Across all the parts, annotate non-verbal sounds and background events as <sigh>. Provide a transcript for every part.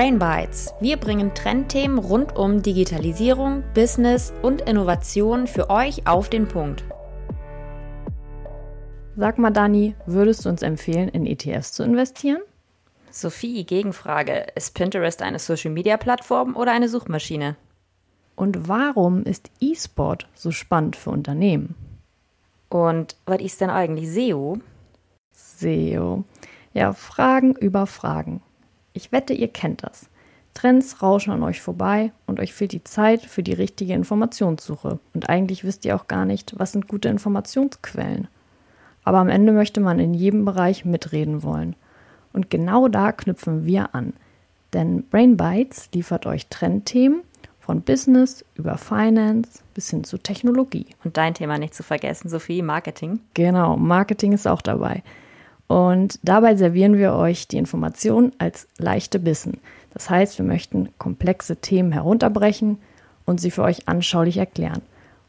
Brain Bites. Wir bringen Trendthemen rund um Digitalisierung, Business und Innovation für euch auf den Punkt. Sag mal, Dani, würdest du uns empfehlen, in ETFs zu investieren? Sophie, Gegenfrage. Ist Pinterest eine Social-Media-Plattform oder eine Suchmaschine? Und warum ist E-Sport so spannend für Unternehmen? Und was ist denn eigentlich SEO? SEO. Ja, Fragen über Fragen. Ich wette, ihr kennt das. Trends rauschen an euch vorbei und euch fehlt die Zeit für die richtige Informationssuche. Und eigentlich wisst ihr auch gar nicht, was sind gute Informationsquellen. Aber am Ende möchte man in jedem Bereich mitreden wollen. Und genau da knüpfen wir an. Denn Brain Bytes liefert euch Trendthemen von Business über Finance bis hin zu Technologie. Und dein Thema nicht zu vergessen, Sophie, Marketing. Genau, Marketing ist auch dabei. Und dabei servieren wir euch die Informationen als leichte Bissen. Das heißt, wir möchten komplexe Themen herunterbrechen und sie für euch anschaulich erklären.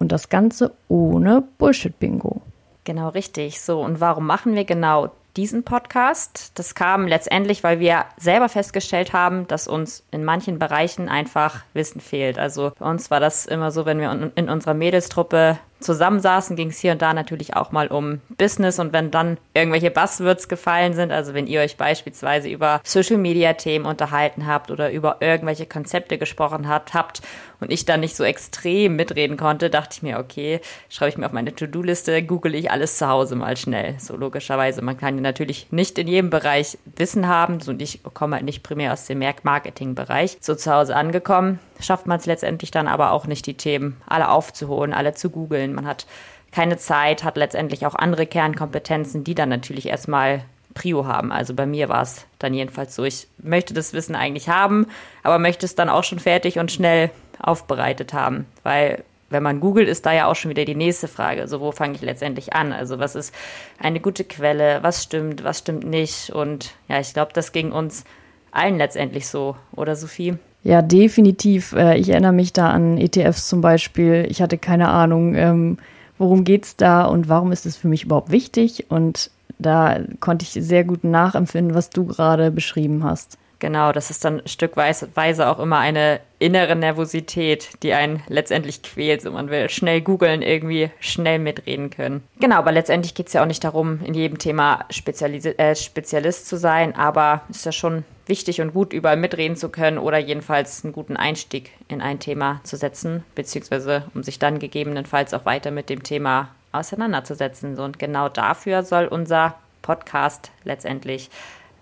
Und das Ganze ohne Bullshit-Bingo. Genau richtig. So, und warum machen wir genau diesen Podcast? Das kam letztendlich, weil wir selber festgestellt haben, dass uns in manchen Bereichen einfach Wissen fehlt. Also bei uns war das immer so, wenn wir in unserer Mädelstruppe zusammensaßen, ging es hier und da natürlich auch mal um Business und wenn dann irgendwelche Buzzwords gefallen sind, also wenn ihr euch beispielsweise über Social Media Themen unterhalten habt oder über irgendwelche Konzepte gesprochen habt, habt und ich dann nicht so extrem mitreden konnte, dachte ich mir, okay, schreibe ich mir auf meine To-Do-Liste, google ich alles zu Hause mal schnell. So logischerweise, man kann natürlich nicht in jedem Bereich Wissen haben und ich komme halt nicht primär aus dem Marketing-Bereich. So zu Hause angekommen, schafft man es letztendlich dann aber auch nicht, die Themen alle aufzuholen, alle zu googeln. Man hat keine Zeit, hat letztendlich auch andere Kernkompetenzen, die dann natürlich erstmal Prio haben. Also bei mir war es dann jedenfalls so, ich möchte das Wissen eigentlich haben, aber möchte es dann auch schon fertig und schnell aufbereitet haben, weil wenn man googelt, ist da ja auch schon wieder die nächste Frage. So, wo fange ich letztendlich an? Also, was ist eine gute Quelle? Was stimmt? Was stimmt nicht? Und ja, ich glaube, das ging uns allen letztendlich so, oder Sophie? Ja, definitiv. Äh, ich erinnere mich da an ETFs zum Beispiel. Ich hatte keine Ahnung, ähm, worum geht's da und warum ist es für mich überhaupt wichtig? Und da konnte ich sehr gut nachempfinden, was du gerade beschrieben hast. Genau, das ist dann stückweise auch immer eine innere Nervosität, die einen letztendlich quält. So, man will schnell googeln, irgendwie schnell mitreden können. Genau, aber letztendlich geht es ja auch nicht darum, in jedem Thema Spezialis äh, Spezialist zu sein, aber ist ja schon wichtig und gut, überall mitreden zu können oder jedenfalls einen guten Einstieg in ein Thema zu setzen, beziehungsweise um sich dann gegebenenfalls auch weiter mit dem Thema auseinanderzusetzen. und genau dafür soll unser Podcast letztendlich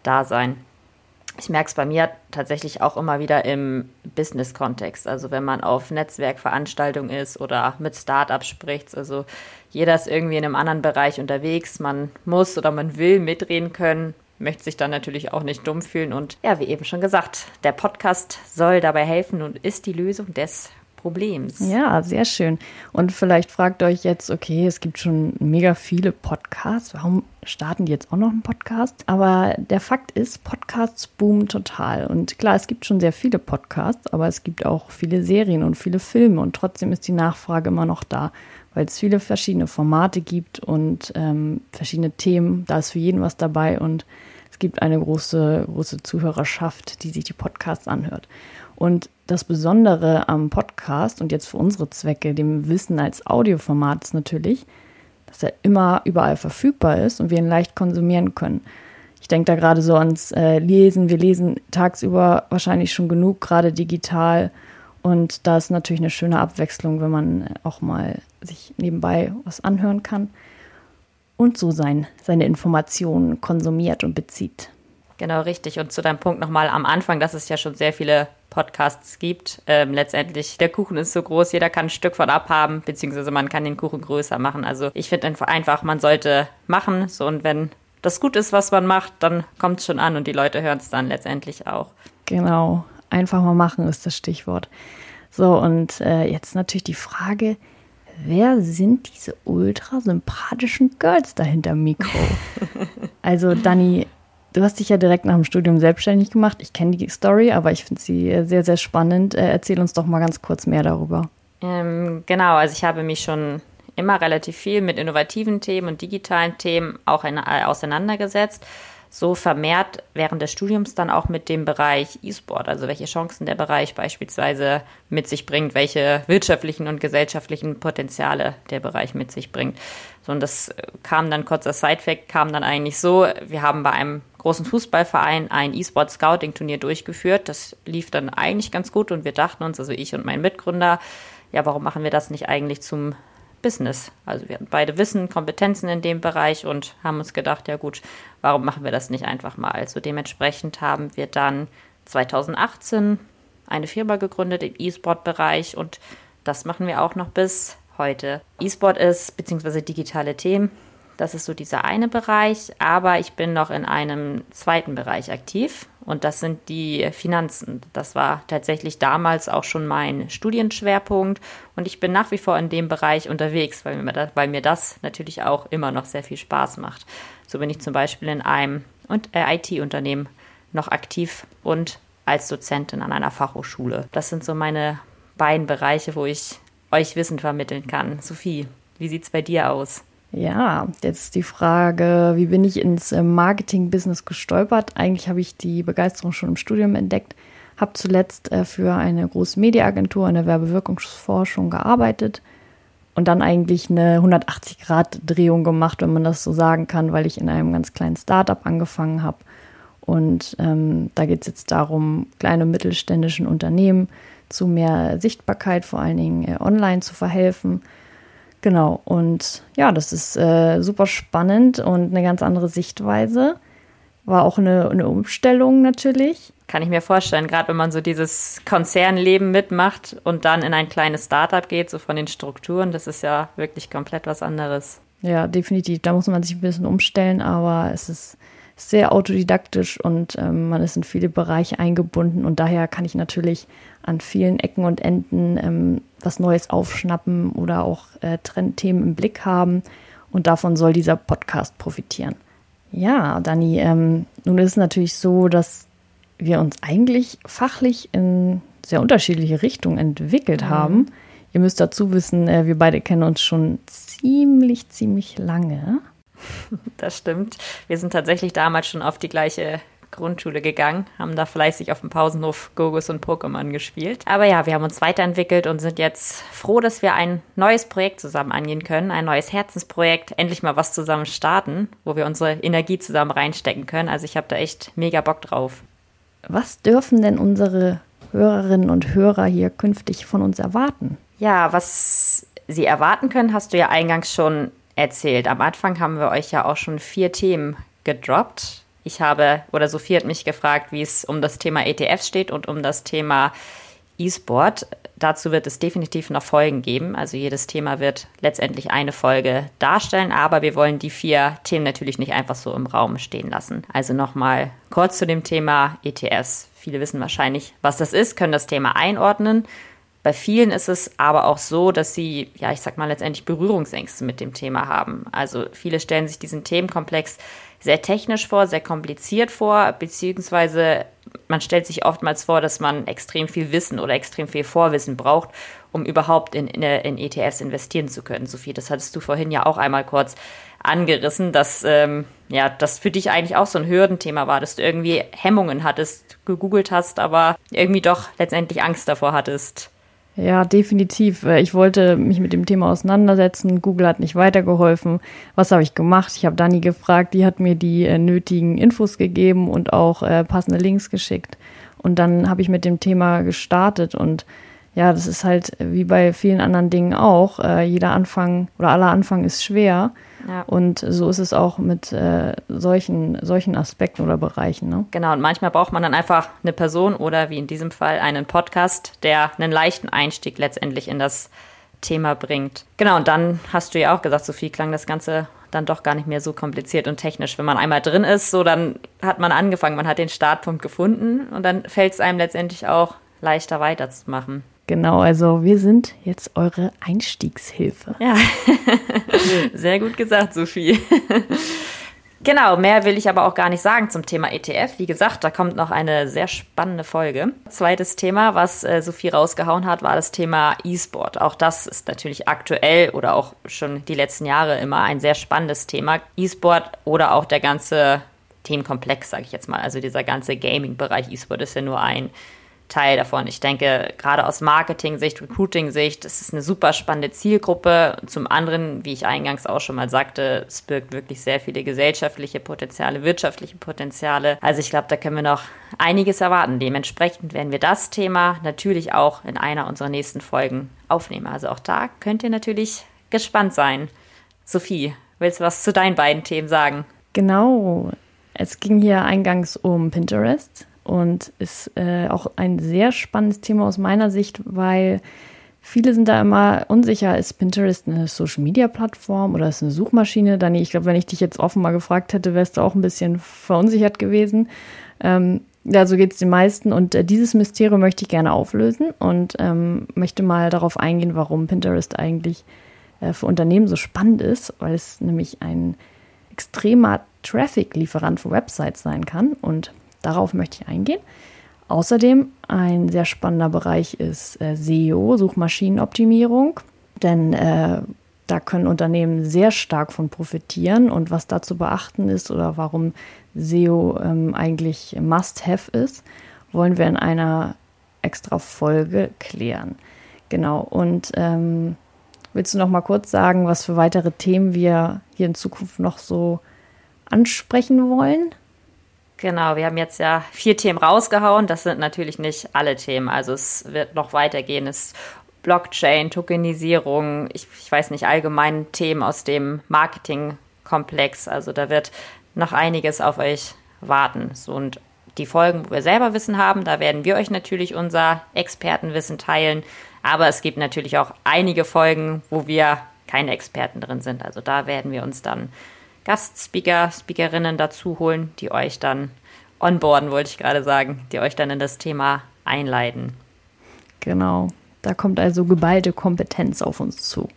da sein ich merke es bei mir tatsächlich auch immer wieder im Business-Kontext. Also wenn man auf Netzwerkveranstaltungen ist oder mit Startups spricht, also jeder ist irgendwie in einem anderen Bereich unterwegs. Man muss oder man will mitreden können, möchte sich dann natürlich auch nicht dumm fühlen. Und ja, wie eben schon gesagt, der Podcast soll dabei helfen und ist die Lösung des Problems. Ja, sehr schön. Und vielleicht fragt euch jetzt, okay, es gibt schon mega viele Podcasts. Warum starten die jetzt auch noch einen Podcast? Aber der Fakt ist, Podcasts boomen total. Und klar, es gibt schon sehr viele Podcasts, aber es gibt auch viele Serien und viele Filme. Und trotzdem ist die Nachfrage immer noch da, weil es viele verschiedene Formate gibt und ähm, verschiedene Themen. Da ist für jeden was dabei und es gibt eine große, große Zuhörerschaft, die sich die Podcasts anhört. Und das Besondere am Podcast und jetzt für unsere Zwecke, dem Wissen als Audioformat ist natürlich, dass er immer überall verfügbar ist und wir ihn leicht konsumieren können. Ich denke da gerade so ans äh, Lesen. Wir lesen tagsüber wahrscheinlich schon genug, gerade digital. Und da ist natürlich eine schöne Abwechslung, wenn man auch mal sich nebenbei was anhören kann und so sein, seine Informationen konsumiert und bezieht. Genau, richtig. Und zu deinem Punkt nochmal am Anfang, dass es ja schon sehr viele Podcasts gibt. Ähm, letztendlich, der Kuchen ist so groß, jeder kann ein Stück von abhaben, beziehungsweise man kann den Kuchen größer machen. Also ich finde einfach, man sollte machen. So, und wenn das gut ist, was man macht, dann kommt es schon an und die Leute hören es dann letztendlich auch. Genau, einfach mal machen ist das Stichwort. So, und äh, jetzt natürlich die Frage, wer sind diese ultra sympathischen Girls da hinterm Mikro? <laughs> also, Dani, Du hast dich ja direkt nach dem Studium selbstständig gemacht. Ich kenne die Story, aber ich finde sie sehr, sehr spannend. Äh, erzähl uns doch mal ganz kurz mehr darüber. Ähm, genau, also ich habe mich schon immer relativ viel mit innovativen Themen und digitalen Themen auch in, äh, auseinandergesetzt. so vermehrt während des Studiums dann auch mit dem Bereich E-Sport, also welche Chancen der Bereich beispielsweise mit sich bringt, welche wirtschaftlichen und gesellschaftlichen Potenziale der Bereich mit sich bringt. So, und das kam dann, kurzer Sidefact, kam dann eigentlich so, wir haben bei einem großen Fußballverein ein E-Sport-Scouting-Turnier durchgeführt. Das lief dann eigentlich ganz gut und wir dachten uns, also ich und mein Mitgründer, ja, warum machen wir das nicht eigentlich zum Business. Also wir hatten beide Wissen, Kompetenzen in dem Bereich und haben uns gedacht, ja gut, warum machen wir das nicht einfach mal? Also dementsprechend haben wir dann 2018 eine Firma gegründet im E-Sport-Bereich und das machen wir auch noch bis heute. E-Sport ist beziehungsweise digitale Themen das ist so dieser eine Bereich, aber ich bin noch in einem zweiten Bereich aktiv und das sind die Finanzen. Das war tatsächlich damals auch schon mein Studienschwerpunkt und ich bin nach wie vor in dem Bereich unterwegs, weil mir das, weil mir das natürlich auch immer noch sehr viel Spaß macht. So bin ich zum Beispiel in einem äh, IT-Unternehmen noch aktiv und als Dozentin an einer Fachhochschule. Das sind so meine beiden Bereiche, wo ich euch Wissen vermitteln kann. Sophie, wie sieht es bei dir aus? Ja, jetzt die Frage, wie bin ich ins äh, Marketing-Business gestolpert? Eigentlich habe ich die Begeisterung schon im Studium entdeckt, habe zuletzt äh, für eine große Mediaagentur in der Werbewirkungsforschung gearbeitet und dann eigentlich eine 180-Grad-Drehung gemacht, wenn man das so sagen kann, weil ich in einem ganz kleinen Startup angefangen habe. Und ähm, da geht es jetzt darum, kleine und mittelständischen Unternehmen zu mehr Sichtbarkeit, vor allen Dingen äh, online zu verhelfen Genau, und ja, das ist äh, super spannend und eine ganz andere Sichtweise. War auch eine, eine Umstellung natürlich. Kann ich mir vorstellen, gerade wenn man so dieses Konzernleben mitmacht und dann in ein kleines Startup geht, so von den Strukturen, das ist ja wirklich komplett was anderes. Ja, definitiv. Da muss man sich ein bisschen umstellen, aber es ist sehr autodidaktisch und ähm, man ist in viele Bereiche eingebunden und daher kann ich natürlich an vielen Ecken und Enden ähm, was Neues aufschnappen oder auch äh, Trendthemen im Blick haben und davon soll dieser Podcast profitieren. Ja, Dani, ähm, nun ist es natürlich so, dass wir uns eigentlich fachlich in sehr unterschiedliche Richtungen entwickelt mhm. haben. Ihr müsst dazu wissen, äh, wir beide kennen uns schon ziemlich, ziemlich lange. <laughs> Das stimmt. Wir sind tatsächlich damals schon auf die gleiche Grundschule gegangen, haben da fleißig auf dem Pausenhof Gogos und Pokémon gespielt. Aber ja, wir haben uns weiterentwickelt und sind jetzt froh, dass wir ein neues Projekt zusammen angehen können, ein neues Herzensprojekt, endlich mal was zusammen starten, wo wir unsere Energie zusammen reinstecken können. Also ich habe da echt mega Bock drauf. Was dürfen denn unsere Hörerinnen und Hörer hier künftig von uns erwarten? Ja, was sie erwarten können, hast du ja eingangs schon erzählt. Am Anfang haben wir euch ja auch schon vier Themen gedroppt. Ich habe, oder Sophie hat mich gefragt, wie es um das Thema ETFs steht und um das Thema E-Sport. Dazu wird es definitiv noch Folgen geben. Also jedes Thema wird letztendlich eine Folge darstellen, aber wir wollen die vier Themen natürlich nicht einfach so im Raum stehen lassen. Also nochmal kurz zu dem Thema ETFs. Viele wissen wahrscheinlich, was das ist, können das Thema einordnen. Bei vielen ist es aber auch so, dass sie, ja, ich sag mal, letztendlich Berührungsängste mit dem Thema haben. Also viele stellen sich diesen Themenkomplex sehr technisch vor, sehr kompliziert vor, beziehungsweise man stellt sich oftmals vor, dass man extrem viel Wissen oder extrem viel Vorwissen braucht, um überhaupt in, in, in ETFs investieren zu können. Sophie, das hattest du vorhin ja auch einmal kurz angerissen, dass ähm, ja, das für dich eigentlich auch so ein Hürdenthema war, dass du irgendwie Hemmungen hattest, gegoogelt hast, aber irgendwie doch letztendlich Angst davor hattest. Ja, definitiv. Äh, ich wollte mich mit dem Thema auseinandersetzen. Google hat nicht weitergeholfen. Was habe ich gemacht? Ich habe Dani gefragt, die hat mir die äh, nötigen Infos gegeben und auch äh, passende Links geschickt. Und dann habe ich mit dem Thema gestartet und ja, das ist halt wie bei vielen anderen Dingen auch. Äh, jeder Anfang oder aller Anfang ist schwer. Ja. Und so ist es auch mit äh, solchen, solchen Aspekten oder Bereichen. Ne? Genau, und manchmal braucht man dann einfach eine Person oder wie in diesem Fall einen Podcast, der einen leichten Einstieg letztendlich in das Thema bringt. Genau, und dann hast du ja auch gesagt, Sophie, klang das Ganze dann doch gar nicht mehr so kompliziert und technisch. Wenn man einmal drin ist, so dann hat man angefangen, man hat den Startpunkt gefunden und dann fällt es einem letztendlich auch leichter weiterzumachen. Genau, also wir sind jetzt eure Einstiegshilfe. Ja, <laughs> sehr gut gesagt, Sophie. <laughs> Genau, mehr will ich aber auch gar nicht sagen zum Thema ETF. Wie gesagt, da kommt noch eine sehr spannende Folge. Zweites Thema, was äh, Sophie rausgehauen hat, war das Thema E-Sport. Auch das ist natürlich aktuell oder auch schon die letzten Jahre immer ein sehr spannendes Thema. E-Sport oder auch der ganze Themenkomplex, sage ich jetzt mal. Also dieser ganze Gaming-Bereich E-Sport ist ja nur ein Teil davon. Ich denke, gerade aus Marketing-Sicht, Recruiting-Sicht, es ist eine super spannende Zielgruppe. Zum anderen, wie ich eingangs auch schon mal sagte, es birgt wirklich sehr viele gesellschaftliche Potenziale, wirtschaftliche Potenziale. Also ich glaube, da können wir noch einiges erwarten. Dementsprechend werden wir das Thema natürlich auch in einer unserer nächsten Folgen aufnehmen. Also auch da könnt ihr natürlich gespannt sein. Sophie, willst du was zu deinen beiden Themen sagen? Genau. Es ging hier eingangs um Pinterest und ist äh, auch ein sehr spannendes Thema aus meiner Sicht, weil viele sind da immer unsicher, ist Pinterest eine Social-Media-Plattform oder ist eine Suchmaschine? Dani, ich glaube, wenn ich dich jetzt offen mal gefragt hätte, wärst du auch ein bisschen verunsichert gewesen. Ähm, ja, so geht es den meisten und äh, dieses Mysterium möchte ich gerne auflösen und ähm, möchte mal darauf eingehen, warum Pinterest eigentlich äh, für Unternehmen so spannend ist, weil es nämlich ein extremer Traffic-Lieferant für Websites sein kann und Darauf möchte ich eingehen. Außerdem ein sehr spannender Bereich ist äh, SEO, Suchmaschinenoptimierung, denn äh, da können Unternehmen sehr stark von profitieren und was da zu beachten ist oder warum SEO ähm, eigentlich Must-Have ist, wollen wir in einer extra Folge klären. Genau. Und ähm, willst du noch mal kurz sagen, was für weitere Themen wir hier in Zukunft noch so ansprechen wollen? Genau, wir haben jetzt ja vier Themen rausgehauen. Das sind natürlich nicht alle Themen. Also es wird noch weitergehen. Es Blockchain, Tokenisierung, ich, ich weiß nicht, allgemein Themen aus dem Marketingkomplex. Also da wird noch einiges auf euch warten. So, und die Folgen, wo wir selber Wissen haben, da werden wir euch natürlich unser Expertenwissen teilen. Aber es gibt natürlich auch einige Folgen, wo wir keine Experten drin sind. Also da werden wir uns dann Gastspeaker, Speakerinnen dazu holen, die euch dann onboarden, wollte ich gerade sagen, die euch dann in das Thema einleiten. Genau. Da kommt also geballte Kompetenz auf uns zu.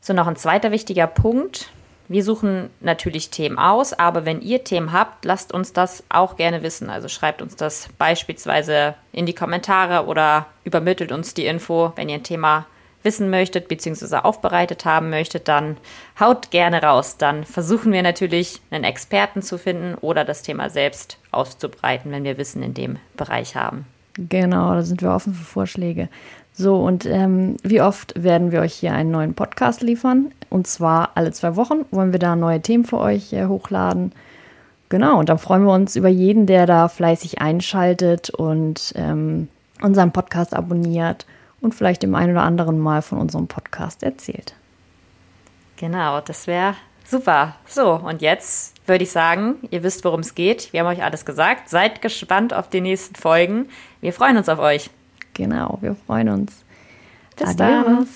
So, noch ein zweiter wichtiger Punkt. Wir suchen natürlich Themen aus, aber wenn ihr Themen habt, lasst uns das auch gerne wissen. Also schreibt uns das beispielsweise in die Kommentare oder übermittelt uns die Info, wenn ihr ein Thema habt wissen möchtet bzw. aufbereitet haben möchtet, dann haut gerne raus. Dann versuchen wir natürlich einen Experten zu finden oder das Thema selbst auszubreiten, wenn wir Wissen in dem Bereich haben. Genau, da sind wir offen für Vorschläge. So, und ähm, wie oft werden wir euch hier einen neuen Podcast liefern? Und zwar alle zwei Wochen wollen wir da neue Themen für euch äh, hochladen. Genau, und dann freuen wir uns über jeden, der da fleißig einschaltet und ähm, unseren Podcast abonniert und vielleicht dem einen oder anderen Mal von unserem Podcast erzählt. Genau, das wäre super. So, und jetzt würde ich sagen, ihr wisst, worum es geht. Wir haben euch alles gesagt. Seid gespannt auf die nächsten Folgen. Wir freuen uns auf euch. Genau, wir freuen uns. Bis Adios. dann.